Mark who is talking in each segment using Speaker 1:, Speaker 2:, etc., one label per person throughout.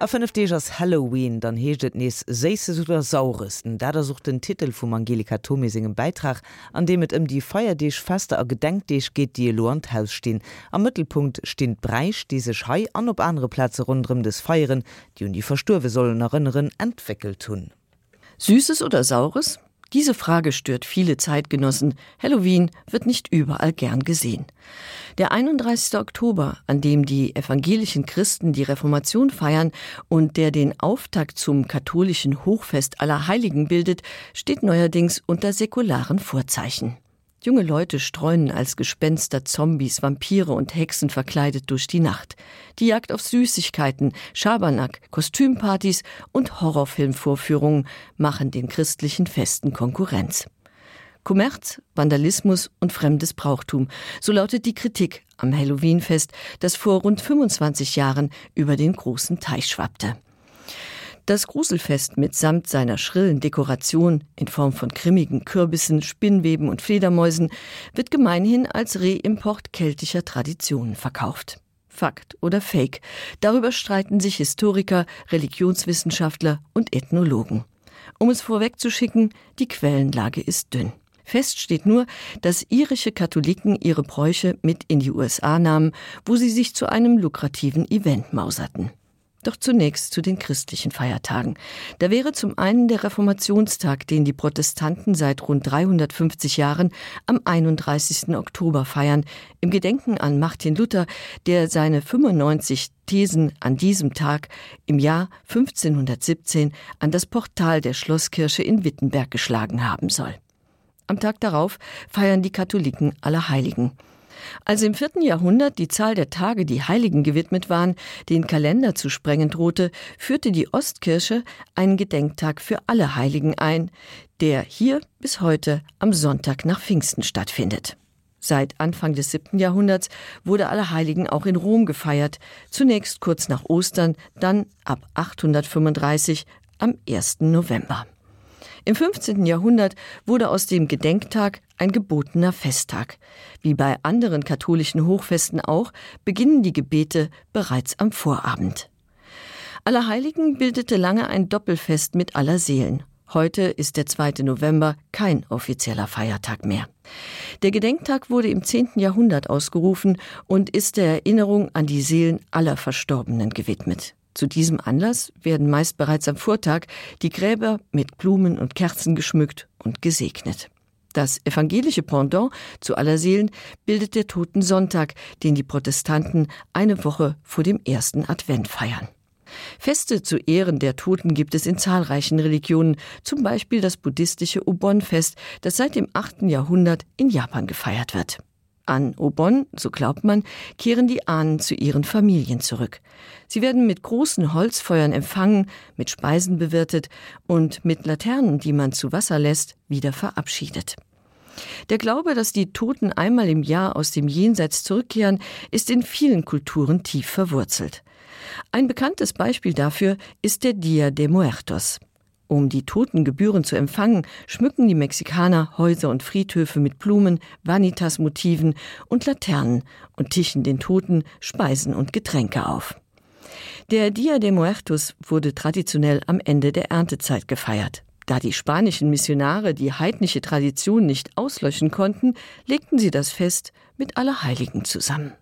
Speaker 1: Aëf Degers Halloween dann heeschtet nees seise oder sauresten, da der sucht den Titel vum Angelika Thomisingem Beitrag, an dem et ëm die Feierdeech faste a gedenkdeich geht die Loandhaus stehn. Am Mittelpunkt steint Breich diese Schei an op andere Plaze rundrem des Feieren, die un die Versturwe sollen erinnern entwickelt hunn.
Speaker 2: Süßes oder saures? Diese Frage stört viele Zeitgenossen. Halloween wird nicht überall gern gesehen. Der 31. Oktober, an dem die evangelischen Christen die Reformation feiern und der den Auftakt zum katholischen Hochfest aller Heiligen bildet, steht neuerdings unter säkularen Vorzeichen. Junge Leute streunen als Gespenster Zombies, Vampire und Hexen verkleidet durch die Nacht. Die Jagd auf Süßigkeiten, Schabernack, Kostümpartys und Horrorfilmvorführungen machen den christlichen Festen Konkurrenz. Kommerz, Vandalismus und fremdes Brauchtum, so lautet die Kritik am Halloweenfest, das vor rund 25 Jahren über den großen Teich schwappte. Das Gruselfest mitsamt seiner schrillen Dekoration in Form von grimmigen Kürbissen, Spinnweben und Fledermäusen wird gemeinhin als Reimport keltischer Traditionen verkauft. Fakt oder Fake. Darüber streiten sich Historiker, Religionswissenschaftler und Ethnologen. Um es vorwegzuschicken, die Quellenlage ist dünn. Fest steht nur, dass irische Katholiken ihre Bräuche mit in die USA nahmen, wo sie sich zu einem lukrativen Event mauserten. Doch zunächst zu den christlichen Feiertagen. Da wäre zum einen der Reformationstag, den die Protestanten seit rund 350 Jahren am 31. Oktober feiern, im Gedenken an Martin Luther, der seine 95 Thesen an diesem Tag im Jahr 1517 an das Portal der Schlosskirche in Wittenberg geschlagen haben soll. Am Tag darauf feiern die Katholiken aller Heiligen. Als im vierten Jahrhundert die Zahl der Tage, die Heiligen gewidmet waren, den Kalender zu sprengen drohte, führte die Ostkirche einen Gedenktag für alle Heiligen ein, der hier bis heute am Sonntag nach Pfingsten stattfindet. Seit Anfang des siebten Jahrhunderts wurde alle Heiligen auch in Rom gefeiert, zunächst kurz nach Ostern, dann ab 835 am 1. November. Im 15. Jahrhundert wurde aus dem Gedenktag ein gebotener Festtag. Wie bei anderen katholischen Hochfesten auch beginnen die Gebete bereits am Vorabend. Allerheiligen bildete lange ein Doppelfest mit aller Seelen. Heute ist der 2. November kein offizieller Feiertag mehr. Der Gedenktag wurde im 10. Jahrhundert ausgerufen und ist der Erinnerung an die Seelen aller Verstorbenen gewidmet. Zu diesem Anlass werden meist bereits am Vortag die Gräber mit Blumen und Kerzen geschmückt und gesegnet. Das evangelische Pendant zu aller Seelen bildet der Toten Sonntag, den die Protestanten eine Woche vor dem ersten Advent feiern. Feste zu Ehren der Toten gibt es in zahlreichen Religionen, zum Beispiel das buddhistische Obon-Fest, das seit dem 8. Jahrhundert in Japan gefeiert wird. An Obon, so glaubt man, kehren die Ahnen zu ihren Familien zurück. Sie werden mit großen Holzfeuern empfangen, mit Speisen bewirtet und mit Laternen, die man zu Wasser lässt, wieder verabschiedet. Der Glaube, dass die Toten einmal im Jahr aus dem Jenseits zurückkehren, ist in vielen Kulturen tief verwurzelt. Ein bekanntes Beispiel dafür ist der Dia de Muertos. Um die Totengebühren zu empfangen, schmücken die Mexikaner Häuser und Friedhöfe mit Blumen, Vanitas-Motiven und Laternen und tischen den Toten Speisen und Getränke auf. Der Dia de Muertos wurde traditionell am Ende der Erntezeit gefeiert. Da die spanischen Missionare die heidnische Tradition nicht auslöschen konnten, legten sie das Fest mit Allerheiligen zusammen.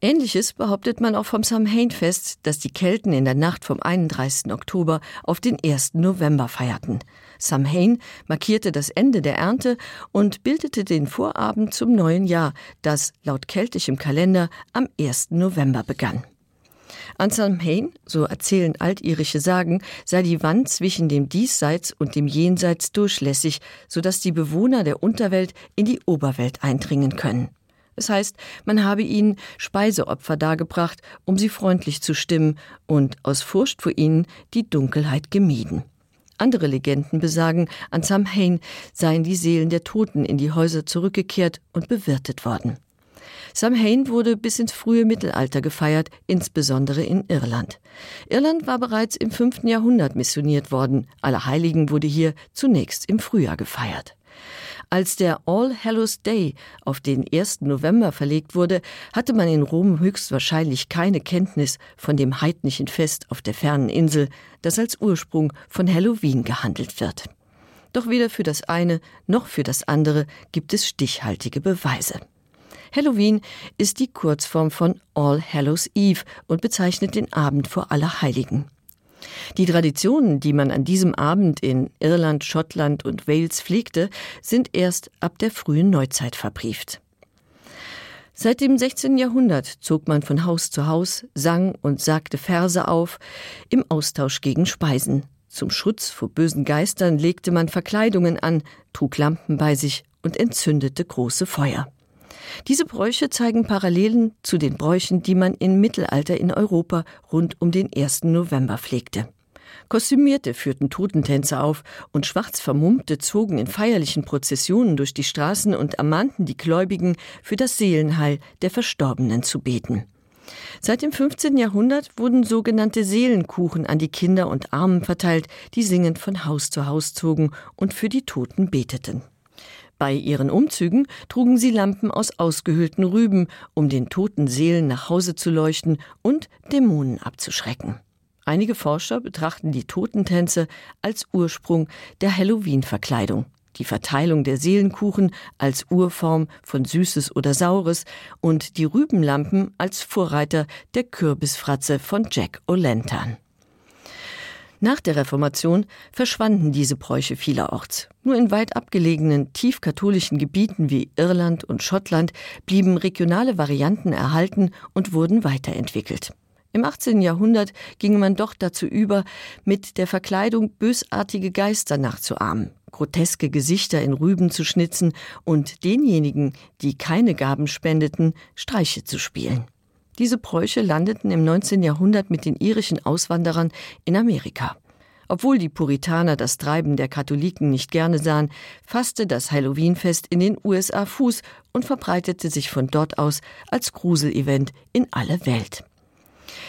Speaker 2: Ähnliches behauptet man auch vom Samhainfest, das die Kelten in der Nacht vom 31. Oktober auf den 1. November feierten. Samhain markierte das Ende der Ernte und bildete den Vorabend zum neuen Jahr, das laut keltischem Kalender am 1. November begann. An Samhain, so erzählen altirische Sagen, sei die Wand zwischen dem Diesseits und dem Jenseits durchlässig, so dass die Bewohner der Unterwelt in die Oberwelt eindringen können. Es heißt, man habe ihnen Speiseopfer dargebracht, um sie freundlich zu stimmen und aus Furcht vor ihnen die Dunkelheit gemieden. Andere Legenden besagen, an Samhain seien die Seelen der Toten in die Häuser zurückgekehrt und bewirtet worden. Samhain wurde bis ins frühe Mittelalter gefeiert, insbesondere in Irland. Irland war bereits im 5. Jahrhundert missioniert worden. Allerheiligen wurde hier zunächst im Frühjahr gefeiert. Als der All Hallows Day auf den 1. November verlegt wurde, hatte man in Rom höchstwahrscheinlich keine Kenntnis von dem heidnischen Fest auf der fernen Insel, das als Ursprung von Halloween gehandelt wird. Doch weder für das eine noch für das andere gibt es stichhaltige Beweise. Halloween ist die Kurzform von All Hallows Eve und bezeichnet den Abend vor aller Heiligen. Die Traditionen, die man an diesem Abend in Irland, Schottland und Wales pflegte, sind erst ab der frühen Neuzeit verbrieft. Seit dem 16. Jahrhundert zog man von Haus zu Haus, sang und sagte Verse auf, im Austausch gegen Speisen. Zum Schutz vor bösen Geistern legte man Verkleidungen an, trug Lampen bei sich und entzündete große Feuer. Diese Bräuche zeigen Parallelen zu den Bräuchen, die man im Mittelalter in Europa rund um den 1. November pflegte. Kostümierte führten Totentänze auf und schwarz vermummte zogen in feierlichen Prozessionen durch die Straßen und ermahnten die Gläubigen, für das Seelenheil der Verstorbenen zu beten. Seit dem 15. Jahrhundert wurden sogenannte Seelenkuchen an die Kinder und Armen verteilt, die singend von Haus zu Haus zogen und für die Toten beteten. Bei ihren Umzügen trugen sie Lampen aus ausgehöhlten Rüben, um den toten Seelen nach Hause zu leuchten und Dämonen abzuschrecken. Einige Forscher betrachten die Totentänze als Ursprung der Halloween-Verkleidung, die Verteilung der Seelenkuchen als Urform von Süßes oder Saures und die Rübenlampen als Vorreiter der Kürbisfratze von Jack O'Lantern. Nach der Reformation verschwanden diese Bräuche vielerorts. Nur in weit abgelegenen tiefkatholischen Gebieten wie Irland und Schottland blieben regionale Varianten erhalten und wurden weiterentwickelt. Im 18. Jahrhundert ging man doch dazu über, mit der Verkleidung bösartige Geister nachzuahmen, groteske Gesichter in Rüben zu schnitzen und denjenigen, die keine Gaben spendeten, Streiche zu spielen. Diese Bräuche landeten im 19. Jahrhundert mit den irischen Auswanderern in Amerika. Obwohl die Puritaner das Treiben der Katholiken nicht gerne sahen, fasste das Halloweenfest in den USA Fuß und verbreitete sich von dort aus als Gruselevent in alle Welt.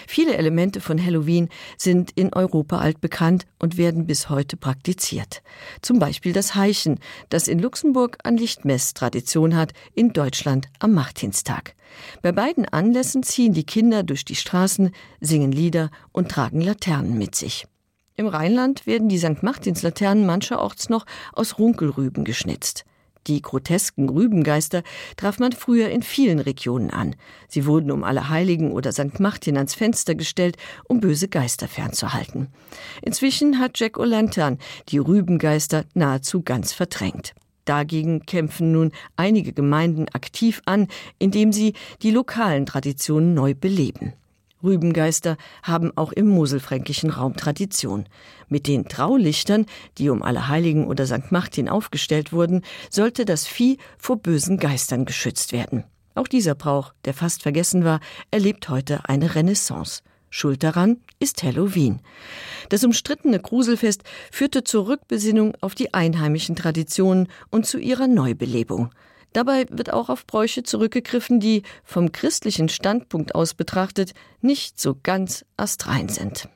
Speaker 2: Viele Elemente von Halloween sind in Europa altbekannt und werden bis heute praktiziert. Zum Beispiel das Heichen, das in Luxemburg an Lichtmess Tradition hat, in Deutschland am Martinstag. Bei beiden Anlässen ziehen die Kinder durch die Straßen, singen Lieder und tragen Laternen mit sich. Im Rheinland werden die St. Martinslaternen mancherorts noch aus Runkelrüben geschnitzt. Die grotesken Rübengeister traf man früher in vielen Regionen an. Sie wurden um alle Heiligen oder St. Martin ans Fenster gestellt, um böse Geister fernzuhalten. Inzwischen hat Jack O'Lantern die Rübengeister nahezu ganz verdrängt. Dagegen kämpfen nun einige Gemeinden aktiv an, indem sie die lokalen Traditionen neu beleben. Rübengeister haben auch im moselfränkischen Raum Tradition. Mit den Traulichtern, die um alle Heiligen oder St. Martin aufgestellt wurden, sollte das Vieh vor bösen Geistern geschützt werden. Auch dieser Brauch, der fast vergessen war, erlebt heute eine Renaissance. Schuld daran ist Halloween. Das umstrittene Gruselfest führte zur Rückbesinnung auf die einheimischen Traditionen und zu ihrer Neubelebung. Dabei wird auch auf Bräuche zurückgegriffen, die vom christlichen Standpunkt aus betrachtet nicht so ganz astrein sind.